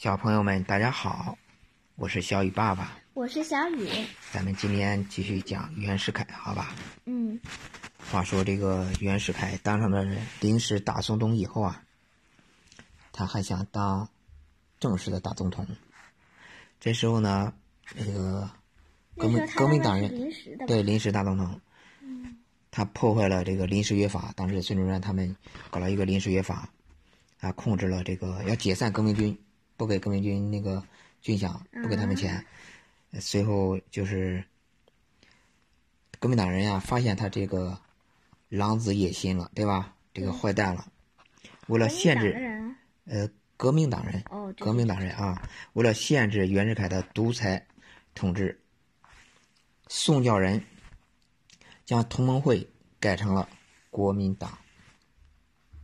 小朋友们，大家好，我是小雨爸爸。我是小雨。咱们今天继续讲袁世凯，好吧？嗯。话说这个袁世凯当上了临时大总统以后啊，他还想当正式的大总统。这时候呢，那个革命革命党人对临时大总统，他破坏了这个临时约法。当时孙中山他们搞了一个临时约法，啊，控制了这个要解散革命军。不给革命军那个军饷，不给他们钱，随后就是革命党人呀，发现他这个狼子野心了，对吧？这个坏蛋了，为了限制呃革命党人，革命党人啊，为了限制袁世凯的独裁统治，宋教仁将同盟会改成了国民党。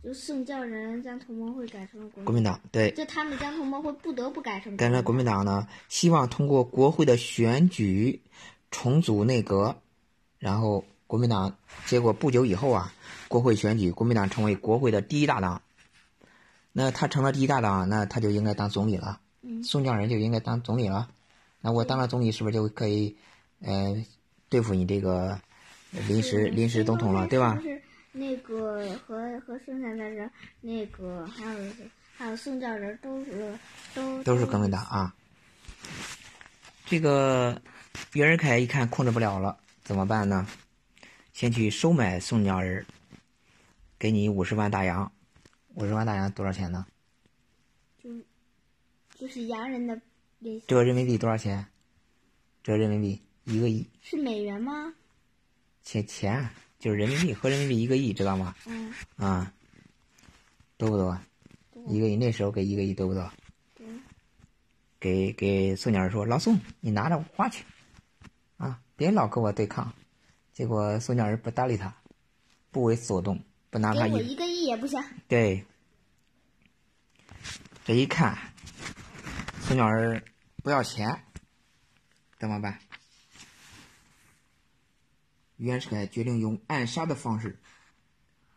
就宋教仁将同盟会改成了国民党，对，就他们将同盟会不得不改成改成国民党呢，希望通过国会的选举重组内阁，然后国民党结果不久以后啊，国会选举，国民党成为国会的第一大党。那他成了第一大党，那他就应该当总理了。宋教仁就应该当总理了。那我当了总理，是不是就可以呃对付你这个临时临时总统了，对吧？那个和和剩下的人，那个还有还有宋教仁都是都都是革命党啊。这个袁世凯一看控制不了了，怎么办呢？先去收买宋教仁，给你五十万大洋。五十万大洋多少钱呢？就就是洋人的这个人民币多少钱？这个人民币一个亿。是美元吗？钱钱。就是人民币合人民币一个亿，知道吗？嗯。啊，多不多？一个亿，那时候给一个亿多不多？给给宋教仁说：“老宋，你拿着花去，啊，别老跟我对抗。”结果宋鸟人不搭理他，不为所动，不拿他一。一个亿也不行。对。这一看，宋鸟儿不要钱，怎么办？袁世凯决定用暗杀的方式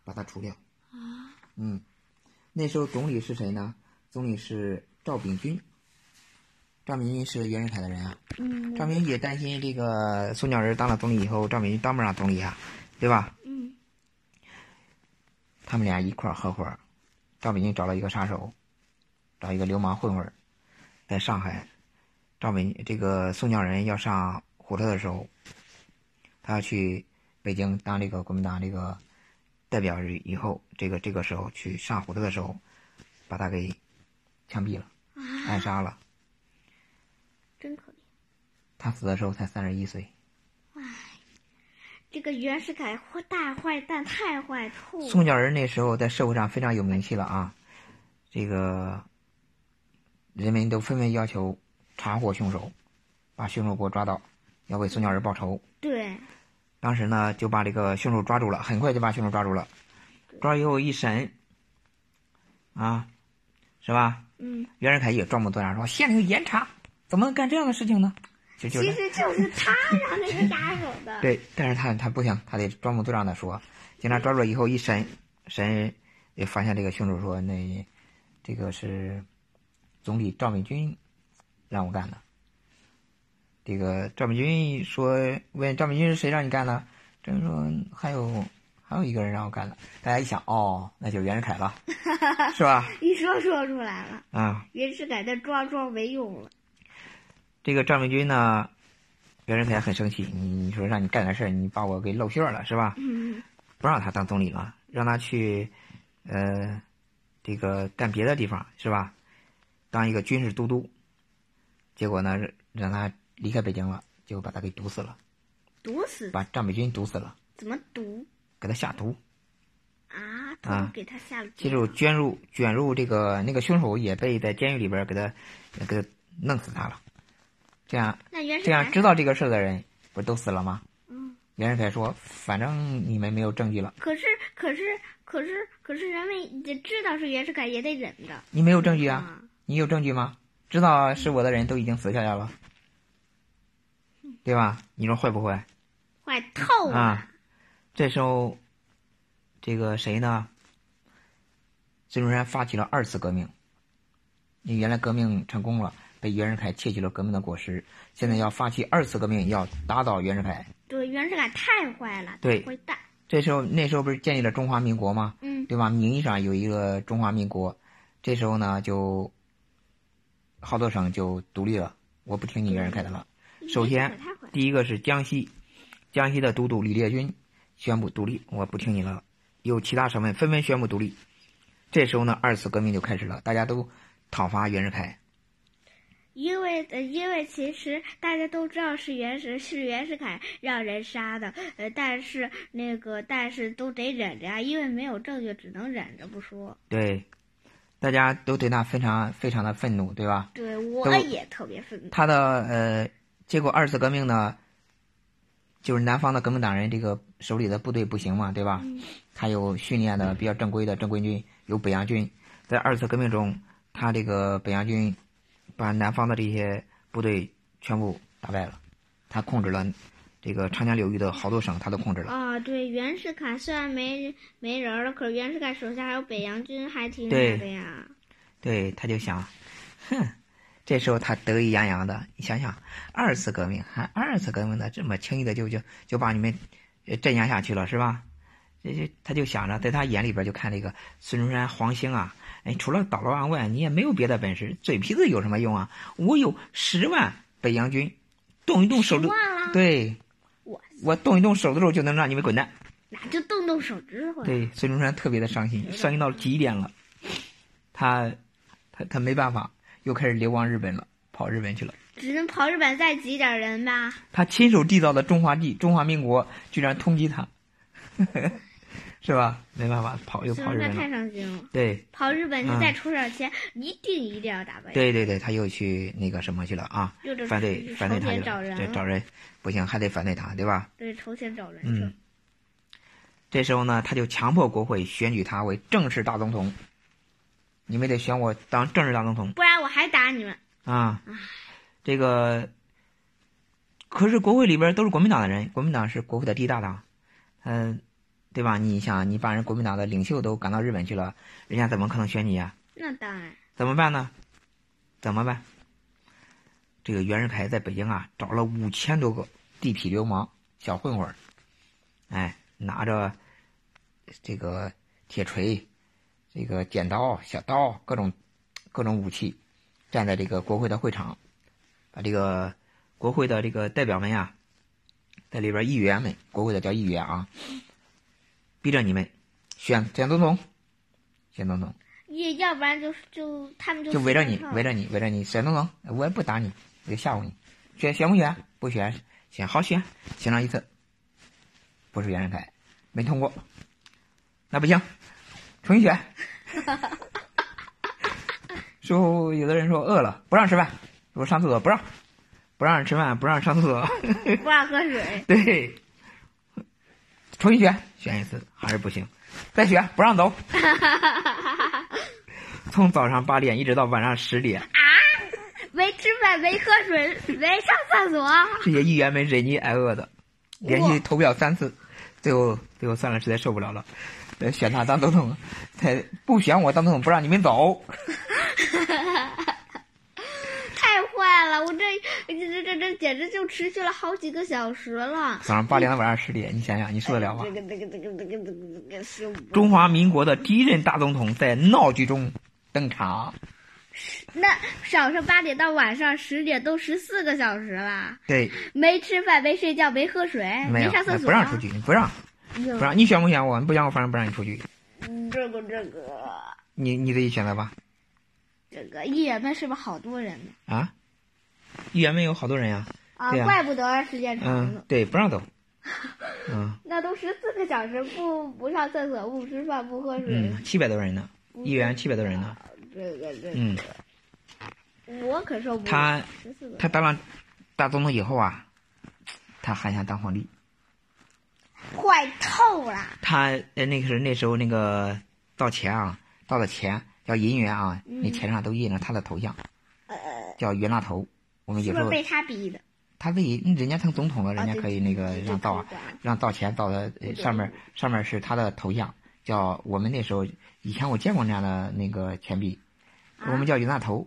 把他除掉。啊，嗯，那时候总理是谁呢？总理是赵秉钧。赵秉钧是袁世凯的人啊。嗯。赵秉钧也担心这个宋教仁当了总理以后，赵秉钧当不上总理啊，对吧？嗯。他们俩一块儿合伙，赵秉钧找了一个杀手，找一个流氓混混，在上海。赵秉这个宋教仁要上火车的时候。他去北京当这个国民党这个代表以后，这个这个时候去上火车的时候，把他给枪毙了，暗杀了。真可怜。他死的时候才三十一岁。唉，这个袁世凯坏大坏蛋，太坏透了。宋教仁那时候在社会上非常有名气了啊，这个人们都纷纷要求查获凶手，把凶手给我抓到，要为宋教仁报仇。对，当时呢就把这个凶手抓住了，很快就把凶手抓住了，抓以后一审，啊，是吧？嗯。袁世凯也装模作样说：“县令严查，怎么能干这样的事情呢？”其实就是他让那个杀手的。对，但是他他不行，他得装模作样的说。警察抓住了以后一审，审也发现这个凶手说：“那这个是总理赵美军让我干的。”这个赵美军说：“问赵美军是谁让你干的？”这人说：“还有还有一个人让我干的。”大家一想，哦，那就是袁世凯了，是吧？一说说出来了啊！袁世凯的装装没用了。这个赵美军呢，袁世凯很生气，你说让你干点事儿，你把我给露馅了，是吧？嗯。不让他当总理了，让他去呃这个干别的地方，是吧？当一个军事都督。结果呢，让他。离开北京了，就把他给毒死了。毒死？把张美军毒死了。怎么毒？给他下毒。啊？啊！给他下了。记住，卷入卷入这个那个凶手也被在监狱里边给他给他弄死他了。这样，这样知道这个事的人不都死了吗？嗯。袁世凯说：“反正你们没有证据了。”可是，可是，可是，可是，人们知道是袁世凯也得忍着。你没有证据啊？你有证据吗？知道是我的人都已经死下来了。对吧？你说会不会？坏透了。啊，这时候，这个谁呢？孙中山发起了二次革命。你原来革命成功了，被袁世凯窃取了革命的果实，现在要发起二次革命，要打倒袁世凯。对，袁世凯太坏了，对坏蛋。这时候那时候不是建立了中华民国吗？嗯，对吧？名义上有一个中华民国，这时候呢就好多省就独立了，我不听你袁世凯的了。首先第一个是江西，江西的都督李烈钧宣布独立，我不听你了。有其他省份纷纷宣布独立，这时候呢，二次革命就开始了，大家都讨伐袁世凯。因为呃，因为其实大家都知道是袁世是袁世凯让人杀的，呃，但是那个但是都得忍着呀，因为没有证据，只能忍着不说。对，大家都对他非常非常的愤怒，对吧？对，我也特别愤怒。他的呃，结果二次革命呢，就是南方的革命党人这个手里的部队不行嘛，对吧？嗯他有训练的比较正规的正规军，有北洋军。在二次革命中，他这个北洋军把南方的这些部队全部打败了，他控制了这个长江流域的好多省，他都控制了。啊，对，袁世凯虽然没没人了，可是袁世凯手下还有北洋军，还挺对厉害的呀。对，他就想，哼，这时候他得意洋洋的，你想想，二次革命还二次革命的这么轻易的就就就把你们呃镇压下去了，是吧？这这他就想着，在他眼里边就看这个孙中山、黄兴啊，哎，除了捣乱外，你也没有别的本事，嘴皮子有什么用啊？我有十万北洋军，动一动手指，对我我动一动手指头就能让你们滚蛋。那就动动手指头。对，孙中山特别的伤心，伤心到极点了。他，他他没办法，又开始流亡日本了，跑日本去了。只能跑日本再挤点人吧。他亲手缔造的中华帝中华民国居然通缉他，是吧？没办法，跑又跑日本了。伤心了。对跑日本，你嗯再出点钱，一定一定要打败。，对对对，他又去那个什么去了啊？又得反对反对他对找人不行，还得反对他，对吧？对，筹钱找人去嗯。这时候呢，他就强迫国会选举他为正式大总统。你们得选我当正式大总统。不然我还打你们。啊，这个可是国会里边都是国民党的人，国民党是国会的第一大党，嗯、对吧？你想，你把人国民党的领袖都赶到日本去了，人家怎么可能选你呀、那当然，怎么办呢？怎么办？这个袁世凯在北京啊，找了五千多个地痞流氓、小混混儿，哎，拿着这个铁锤、这个剪刀、小刀，各种各种武器，站在这个国会的会场，把这个国会的这个代表们呀，在里边议员们，国会的叫议员啊，逼着你们选选总统，选总统。也要不然就就他们就就围着你围着你，围着你，选总统，我也不打你，我就吓唬你，选选不选？不选，选好选，选上一次，不是袁世凯，没通过，那不行，重新选。说有的人说饿了不让吃饭，说上厕所不让，不让吃饭，不让上厕所，不让喝水。对，重新选，选一次还是不行，再选不让走，从早上八点一直到晚上十点。啊没吃饭，没喝水，没上厕所。这些议员们忍饥挨饿的，连续投票三次，最后最后算了，实在受不了了，呃，选他当总统，他不选我当总统，不让你们走。太坏了！我这这这这这简直就持续了好几个小时了。早上八点到晚上十点，你想想，你受得了吗这？个这个这个这个这个这个中华民国的第一任大总统在闹剧中登场。那早上八点到晚上十点都十四个小时了，对，没吃饭，没睡觉，没喝水，没有上厕所，不让出去，不让嗯。不让，你选不选我？你不选我，反正不让你出去。嗯这个这个你你自己选择吧。这个一员们是不是好多人呢？啊，一员们有好多人呀。啊，怪不得时间长了。，嗯对，不让走。嗯那都十四个小时，不不上厕所，不吃饭，不喝水，嗯，七百多人呢，不议员七百多人呢。这个这个，嗯，我可受不了。他他当了大总统以后啊，他还想当皇帝。坏透了。他呃那个是那时候那个造钱啊，造的钱叫银元啊，嗯那钱上都印了他的头像，呃，叫袁大头。我们有时候被他逼的？他自己人家成总统了，人家可以那个让造啊让造钱造的呃上面上面是他的头像，叫我们那时候以前我见过那样的那个钱币，我们叫袁大头。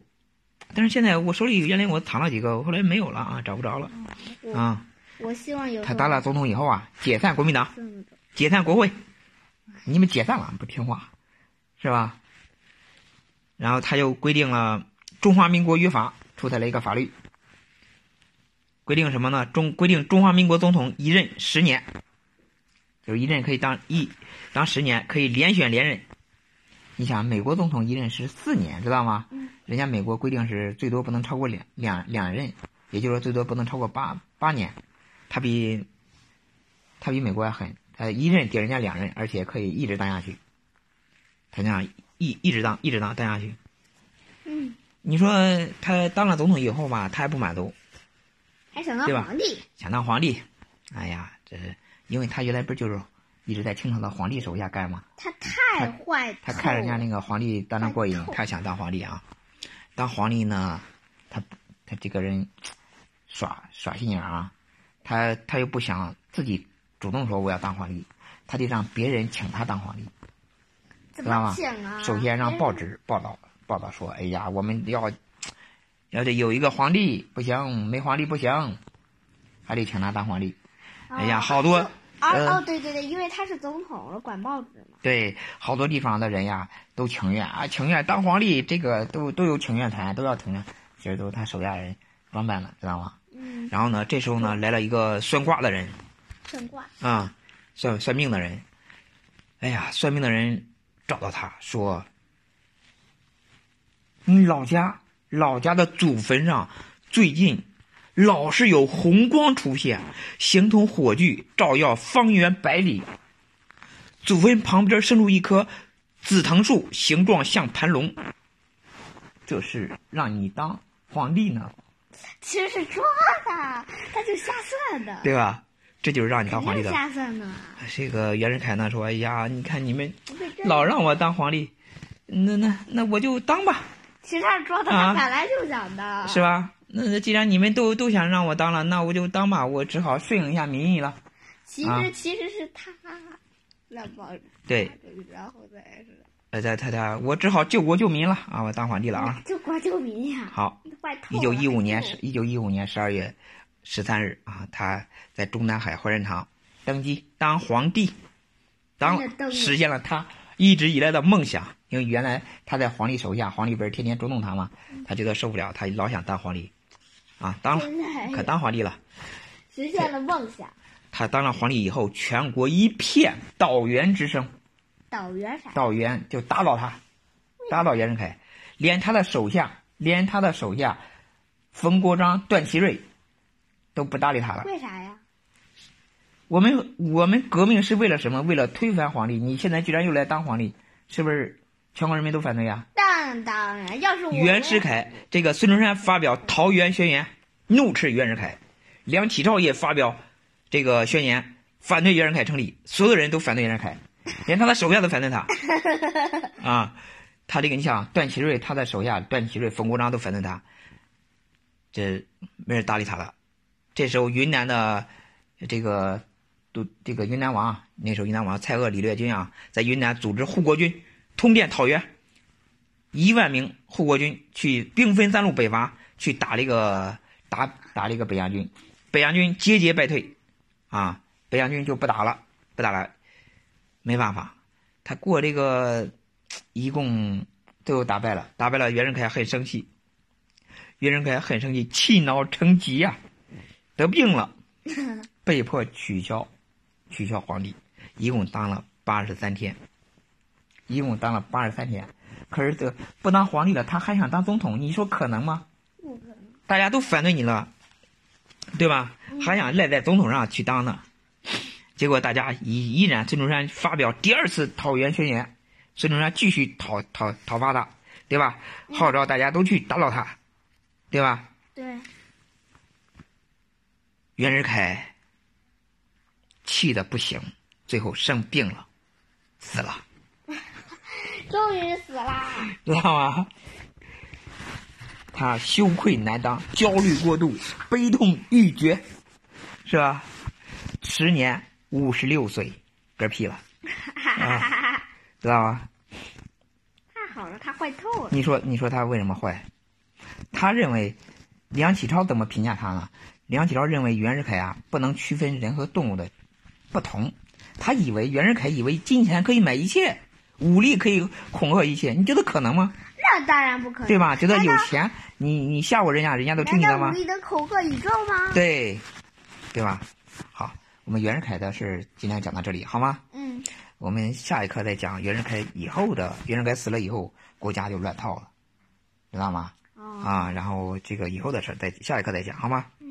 但是现在我手里原来我藏了几个，后来没有了啊，找不着了啊。我希望有他当了总统以后啊，解散国民党，解散国会，你们解散了不听话，是吧？然后他又规定了《中华民国约法》，出台了一个法律，规定什么呢？中规定中华民国总统一任十年，就是一任可以当一当十年，可以连选连任。你想，美国总统一任是四年，知道吗？嗯人家美国规定是最多不能超过两两两任，也就是说最多不能超过八八年。他比他比美国还狠，他一任顶人家两任，而且可以一直当下去。他那样一一直当一直当当下去。嗯，你说他当了总统以后吧，他还不满足，还想当皇帝，想当皇帝。哎呀，这是因为他原来不就是一直在清朝的皇帝手下干吗？他太坏。他看人家那个皇帝当的过瘾，他想当皇帝啊。当皇帝呢，他他这个人耍耍心眼啊，他他又不想自己主动说我要当皇帝，他得让别人请他当皇帝。怎知道吗？首先让报纸。报道报道说，哎呀，我们要要得有一个皇帝不行，没皇帝不行，还得请他当皇帝。哎呀，哦好多哦呃哦，对对对，因为他是总统，管报纸嘛。对，好多地方的人呀都情愿啊，情愿当皇帝，这个都都有请愿团，都要请愿，其实都是他手下人装扮的，知道吗？嗯，然后呢，这时候呢来了一个算卦的人算卦。啊，算算命的人。哎呀，算命的人找到他说：“你老家老家的祖坟上最近老是有红光出现，形同火炬，照耀方圆百里。祖坟旁边生出一棵紫藤树，形状像盘龙，这是让你当皇帝呢，其实是抓的，他就瞎算的。对吧？这就是让你当皇帝的。瞎算的。这个袁世凯呢说：“哎呀，你看你们老让我当皇帝，那那那我就当吧，其实他是抓的，啊他本来就想的。是吧？那那既然你们都都想让我当了，那我就当吧，我只好顺应一下民意了。其实、啊其实是他让报纸，对，然后再是呃，在他他我只好救国救民了啊！我当皇帝了啊！救国救民呀。好。一九一五年十一九一五年十二月十三日啊，他在中南海怀仁堂登基当皇帝，当实现了他一直以来的梦想。因为原来他在皇帝手下，皇帝不是天天捉弄他吗？他觉得受不了，他老想当皇帝，啊，当了，可当皇帝了。实现了梦想。他当了皇帝以后，全国一片倒元之声，导员啥？倒袁就打倒他，打倒袁世凯，连他的手下，连他的手下冯国璋、段祺瑞都不搭理他了。为啥呀？我们我们革命是为了什么？为了推翻皇帝。你现在居然又来当皇帝，是不是全国人民都反对呀？当当然，要是我袁世凯，这个孙中山发表桃园宣言，怒斥袁世凯；梁启超也发表这个宣言，反对袁世凯成立。所有人都反对袁世凯，连他的手下都反对他。啊，他这个你想，段祺瑞他的手下段祺瑞、冯国璋都反对他，这没人搭理他了。这时候云南的这个都这个云南王，那时候云南王蔡锷、李略钧啊，在云南组织护国军通电讨袁。一万名护国军去兵分三路北伐，去打这个打打这个北洋军，北洋军节节败退，啊，北洋军就不打了，不打了，没办法，他过这个 一共最后打败了，打败了袁世凯很生气，袁世凯很生气，气恼成疾呀、得病了，被迫取消取消皇帝，一共当了八十三天，一共当了八十三天。可是这不当皇帝了，他还想当总统，你说可能吗？不可能。大家都反对你了，对吧？还想赖在总统上去当呢。结果大家依依然，孙中山发表第二次讨袁宣言，孙中山继续讨讨讨伐他，对吧？号召大家都去打倒他，对吧？对，袁世凯气的不行，最后生病了，死了。终于死啦！知道吗？他羞愧难当，焦虑过度，悲痛欲绝，是吧？十年五十六岁，嗝屁了，啊知道吗？太好了，他坏透了。你说，你说他为什么坏？他认为梁启超怎么评价他呢？梁启超认为袁世凯啊不能区分人和动物的不同，他以为袁世凯以为金钱可以买一切，武力可以恐吓一切，你觉得可能吗？那当然不可能，对吧？觉得有钱，你你吓唬人家，人家都听你的吗？武力能恐吓宇宙吗？对，对吧？好，我们袁世凯的事今天讲到这里，好吗？嗯，我们下一课再讲袁世凯以后的，袁世凯死了以后，国家就乱套了，知道吗？哦，啊，然后这个以后的事儿再下一课再讲，好吗？嗯